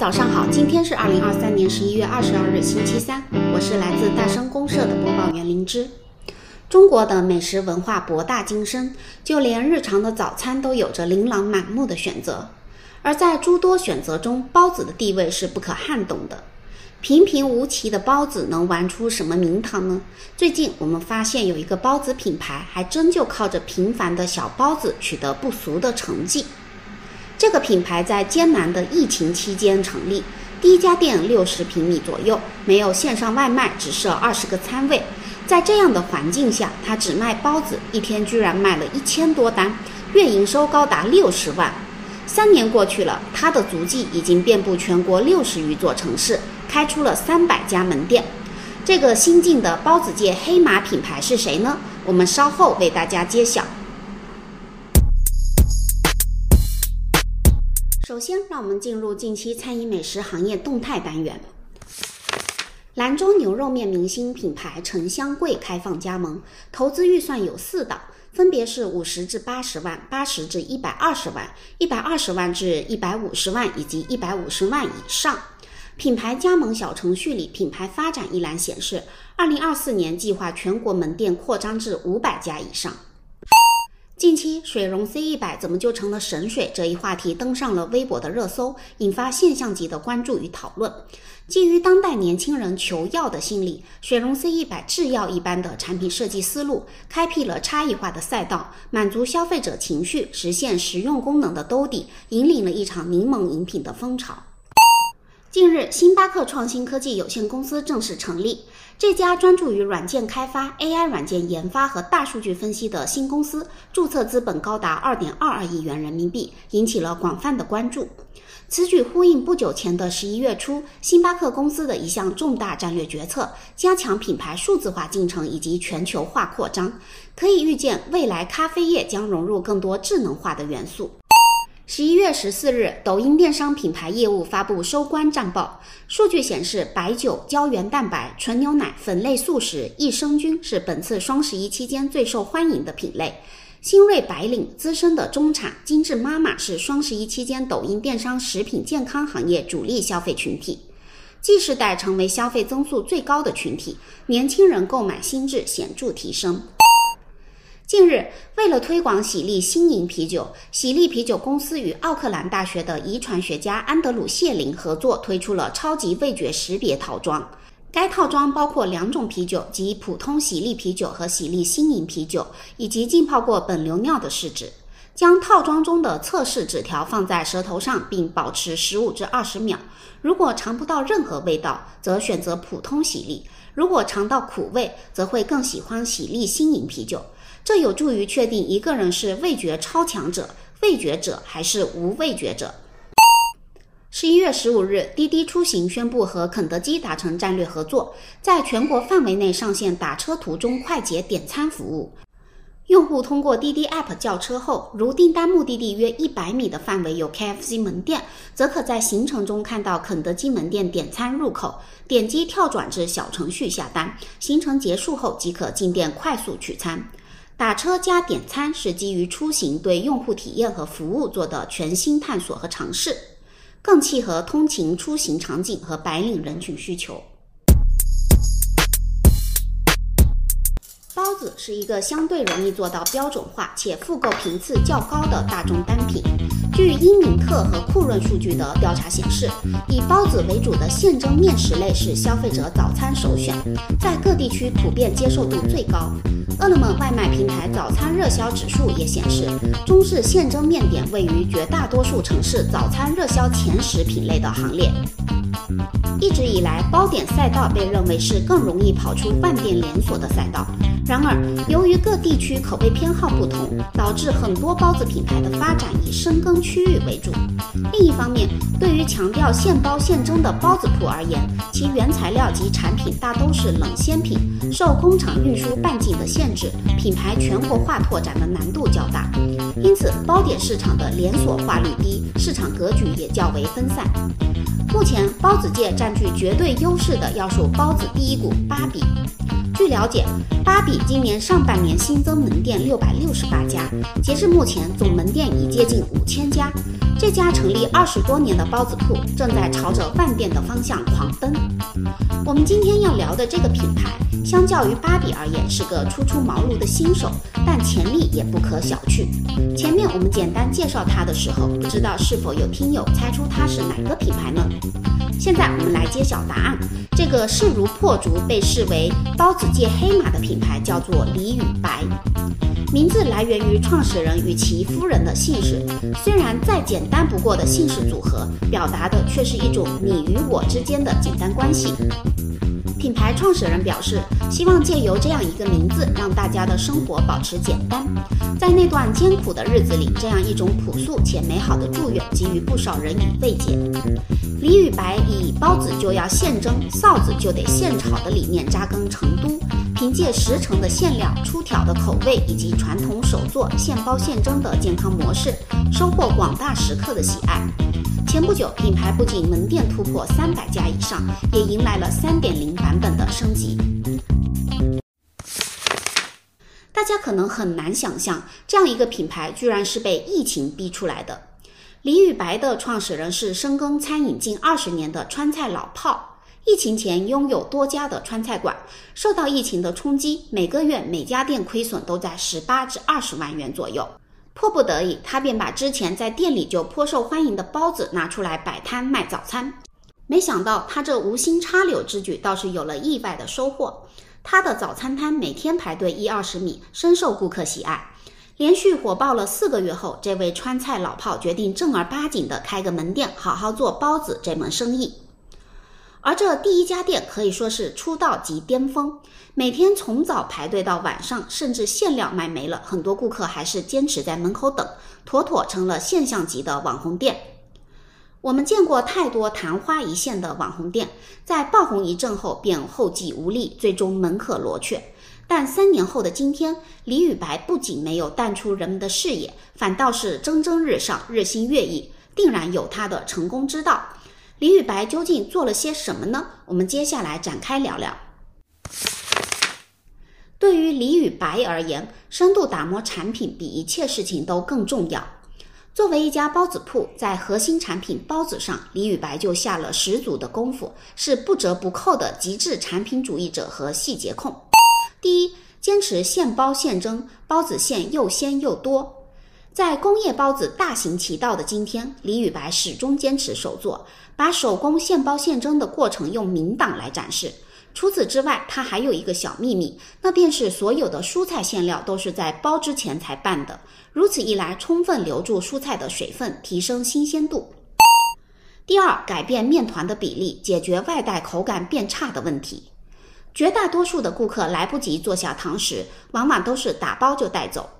早上好，今天是二零二三年十一月二十二日，星期三，我是来自大生公社的播报员灵芝。中国的美食文化博大精深，就连日常的早餐都有着琳琅满目的选择。而在诸多选择中，包子的地位是不可撼动的。平平无奇的包子能玩出什么名堂呢？最近我们发现有一个包子品牌，还真就靠着平凡的小包子取得不俗的成绩。这个品牌在艰难的疫情期间成立，第一家店六十平米左右，没有线上外卖，只设二十个餐位。在这样的环境下，他只卖包子，一天居然卖了一千多单，月营收高达六十万。三年过去了，他的足迹已经遍布全国六十余座城市，开出了三百家门店。这个新晋的包子界黑马品牌是谁呢？我们稍后为大家揭晓。首先，让我们进入近期餐饮美食行业动态单元。兰州牛肉面明星品牌陈香贵开放加盟，投资预算有四档，分别是五十至八十万、八十至一百二十万、一百二十万至一百五十万以及一百五十万以上。品牌加盟小程序里，品牌发展一栏显示，二零二四年计划全国门店扩张至五百家以上。近期水溶 C 一百怎么就成了神水？这一话题登上了微博的热搜，引发现象级的关注与讨论。基于当代年轻人求药的心理，水溶 C 一百制药一般的产品设计思路，开辟了差异化的赛道，满足消费者情绪，实现实用功能的兜底，引领了一场柠檬饮品的风潮。近日，星巴克创新科技有限公司正式成立。这家专注于软件开发、AI 软件研发和大数据分析的新公司，注册资本高达二点二二亿元人民币，引起了广泛的关注。此举呼应不久前的十一月初，星巴克公司的一项重大战略决策：加强品牌数字化进程以及全球化扩张。可以预见，未来咖啡业将融入更多智能化的元素。十一月十四日，抖音电商品牌业务发布收官战报。数据显示，白酒、胶原蛋白、纯牛奶、粉类素食、益生菌是本次双十一期间最受欢迎的品类。新锐白领、资深的中产、精致妈妈是双十一期间抖音电商食品健康行业主力消费群体。G 世代成为消费增速最高的群体，年轻人购买心智显著提升。近日，为了推广喜力新颖啤酒，喜力啤酒公司与奥克兰大学的遗传学家安德鲁谢林合作，推出了超级味觉识别套装。该套装包括两种啤酒，即普通喜力啤酒和喜力新颖啤酒，以及浸泡过本流尿的试纸。将套装中的测试纸条放在舌头上，并保持十五至二十秒。如果尝不到任何味道，则选择普通喜力；如果尝到苦味，则会更喜欢喜力新颖啤酒。这有助于确定一个人是味觉超强者、味觉者还是无味觉者。十一月十五日，滴滴出行宣布和肯德基达成战略合作，在全国范围内上线打车途中快捷点餐服务。用户通过滴滴 App 叫车后，如订单目的地约一百米的范围有 KFC 门店，则可在行程中看到肯德基门店点餐入口，点击跳转至小程序下单。行程结束后即可进店快速取餐。打车加点餐是基于出行对用户体验和服务做的全新探索和尝试，更契合通勤出行场景和白领人群需求。包子是一个相对容易做到标准化且复购频次较高的大众单品。据英敏特和酷润数据的调查显示，以包子为主的现蒸面食类是消费者早餐首选，在各地区普遍接受度最高。饿了么外卖平台早餐热销指数也显示，中式现蒸面点位于绝大多数城市早餐热销前十品类的行列。一直以来，包点赛道被认为是更容易跑出万店连锁的赛道。然而，由于各地区口味偏好不同，导致很多包子品牌的发展以深耕区域为主。另一方面，对于强调现包现蒸的包子铺而言，其原材料及产品大都是冷鲜品，受工厂运输半径的限制，品牌全国化拓展的难度较大。因此，包点市场的连锁化率低，市场格局也较为分散。目前，包子界占据绝对优势的要数包子第一股芭比。据了解，芭比今年上半年新增门店六百六十八家，截至目前总门店已接近五千家。这家成立二十多年的包子铺正在朝着万店的方向狂奔。我们今天要聊的这个品牌，相较于芭比而言是个初出茅庐的新手，但潜力也不可小觑。前面我们简单介绍它的时候，不知道是否有听友猜出它是哪个品牌呢？现在我们来揭晓答案。这个势如破竹、被视为包子界黑马的品牌叫做李宇白，名字来源于创始人与其夫人的姓氏。虽然再简单不过的姓氏组合，表达的却是一种你与我之间的简单关系。品牌创始人表示，希望借由这样一个名字，让大家的生活保持简单。在那段艰苦的日子里，这样一种朴素且美好的祝愿，给予不少人以慰藉。李宇白以包子就要现蒸，臊子就得现炒的理念扎根成都，凭借十成的馅料、出挑的口味以及传统手作现包现蒸的健康模式，收获广大食客的喜爱。前不久，品牌不仅门店突破三百家以上，也迎来了三点零版本的升级。大家可能很难想象，这样一个品牌居然是被疫情逼出来的。李宇白的创始人是深耕餐饮近二十年的川菜老炮，疫情前拥有多家的川菜馆，受到疫情的冲击，每个月每家店亏损都在十八至二十万元左右。迫不得已，他便把之前在店里就颇受欢迎的包子拿出来摆摊卖早餐。没想到他这无心插柳之举倒是有了意外的收获。他的早餐摊每天排队一二十米，深受顾客喜爱。连续火爆了四个月后，这位川菜老炮决定正儿八经的开个门店，好好做包子这门生意。而这第一家店可以说是出道即巅峰，每天从早排队到晚上，甚至馅料卖没了，很多顾客还是坚持在门口等，妥妥成了现象级的网红店。我们见过太多昙花一现的网红店，在爆红一阵后便后继无力，最终门可罗雀。但三年后的今天，李宇白不仅没有淡出人们的视野，反倒是蒸蒸日上，日新月异，定然有他的成功之道。李宇白究竟做了些什么呢？我们接下来展开聊聊。对于李宇白而言，深度打磨产品比一切事情都更重要。作为一家包子铺，在核心产品包子上，李宇白就下了十足的功夫，是不折不扣的极致产品主义者和细节控。第一，坚持现包现蒸，包子馅又鲜又多。在工业包子大行其道的今天，李宇白始终坚持手作，把手工现包现蒸的过程用明档来展示。除此之外，他还有一个小秘密，那便是所有的蔬菜馅料都是在包之前才拌的。如此一来，充分留住蔬菜的水分，提升新鲜度。第二，改变面团的比例，解决外带口感变差的问题。绝大多数的顾客来不及坐下堂食，往往都是打包就带走。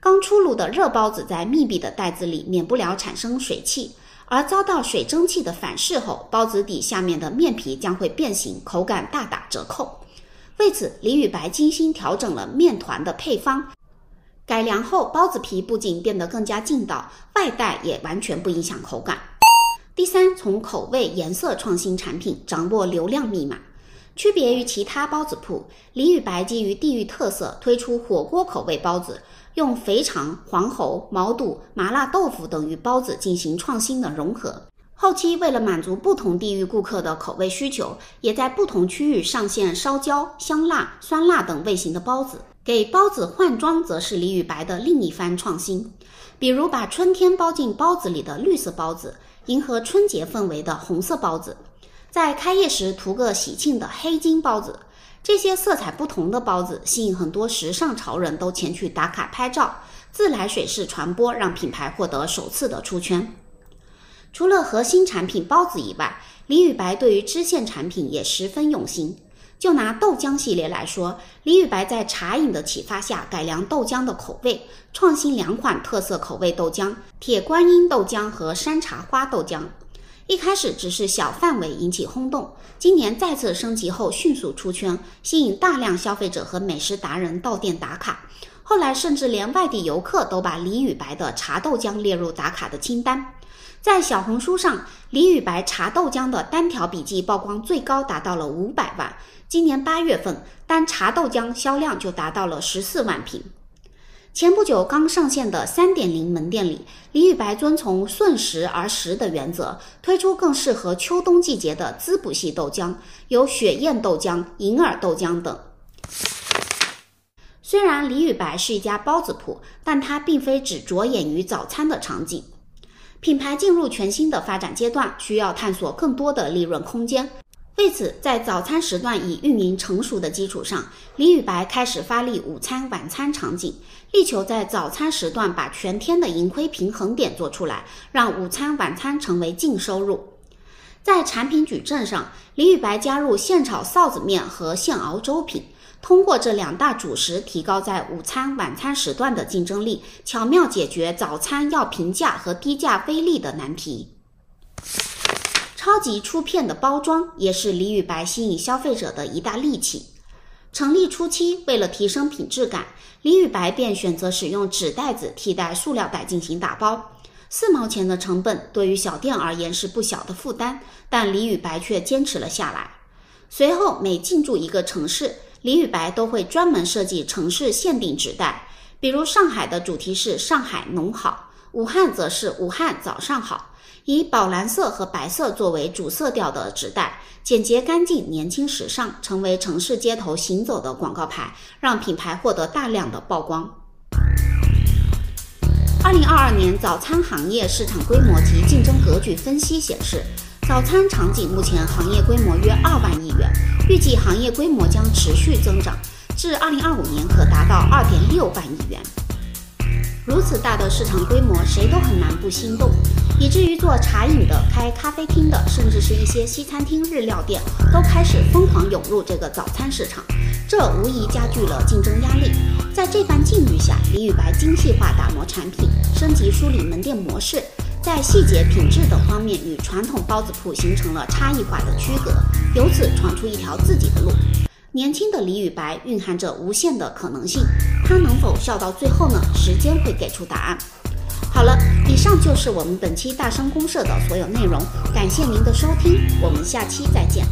刚出炉的热包子在密闭的袋子里，免不了产生水汽，而遭到水蒸气的反噬后，包子底下面的面皮将会变形，口感大打折扣。为此，李宇白精心调整了面团的配方，改良后包子皮不仅变得更加劲道，外带也完全不影响口感。第三，从口味、颜色创新产品，掌握流量密码。区别于其他包子铺，李宇白基于地域特色推出火锅口味包子。用肥肠、黄喉、毛肚、麻辣豆腐等与包子进行创新的融合。后期为了满足不同地域顾客的口味需求，也在不同区域上线烧焦、香辣、酸辣等味型的包子。给包子换装，则是李宇白的另一番创新。比如把春天包进包子里的绿色包子，迎合春节氛围的红色包子，在开业时涂个喜庆的黑金包子。这些色彩不同的包子吸引很多时尚潮人都前去打卡拍照，自来水式传播让品牌获得首次的出圈。除了核心产品包子以外，李宇白对于支线产品也十分用心。就拿豆浆系列来说，李宇白在茶饮的启发下改良豆浆的口味，创新两款特色口味豆浆：铁观音豆浆和山茶花豆浆。一开始只是小范围引起轰动，今年再次升级后迅速出圈，吸引大量消费者和美食达人到店打卡。后来甚至连外地游客都把李宇白的茶豆浆列入打卡的清单。在小红书上，李宇白茶豆浆的单条笔记曝光最高达到了五百万，今年八月份单茶豆浆销量就达到了十四万瓶。前不久刚上线的三点零门店里，李宇白遵从顺时而食的原则，推出更适合秋冬季节的滋补系豆浆，有雪燕豆浆、银耳豆浆等。虽然李宇白是一家包子铺，但它并非只着眼于早餐的场景。品牌进入全新的发展阶段，需要探索更多的利润空间。为此，在早餐时段已运营成熟的基础上，李宇白开始发力午餐、晚餐场景，力求在早餐时段把全天的盈亏平衡点做出来，让午餐、晚餐成为净收入。在产品矩阵上，李宇白加入现炒臊子面和现熬粥品，通过这两大主食提高在午餐、晚餐时段的竞争力，巧妙解决早餐要平价和低价非利的难题。超级出片的包装也是李宇白吸引消费者的一大利器。成立初期，为了提升品质感，李宇白便选择使用纸袋子替代塑料袋进行打包。四毛钱的成本对于小店而言是不小的负担，但李宇白却坚持了下来。随后，每进驻一个城市，李宇白都会专门设计城市限定纸袋，比如上海的主题是“上海农好”，武汉则是“武汉早上好”。以宝蓝色和白色作为主色调的纸袋，简洁干净、年轻时尚，成为城市街头行走的广告牌，让品牌获得大量的曝光。二零二二年早餐行业市场规模及竞争格局分析显示，早餐场景目前行业规模约二万亿元，预计行业规模将持续增长，至二零二五年可达到二点六万亿元。如此大的市场规模，谁都很难不心动。以至于做茶饮的、开咖啡厅的，甚至是一些西餐厅、日料店，都开始疯狂涌入这个早餐市场，这无疑加剧了竞争压力。在这番境遇下，李宇白精细化打磨产品，升级梳理门店模式，在细节、品质等方面与传统包子铺形成了差异化的区隔，由此闯出一条自己的路。年轻的李宇白蕴含着无限的可能性，他能否笑到最后呢？时间会给出答案。好了，以上就是我们本期大声公社的所有内容，感谢您的收听，我们下期再见。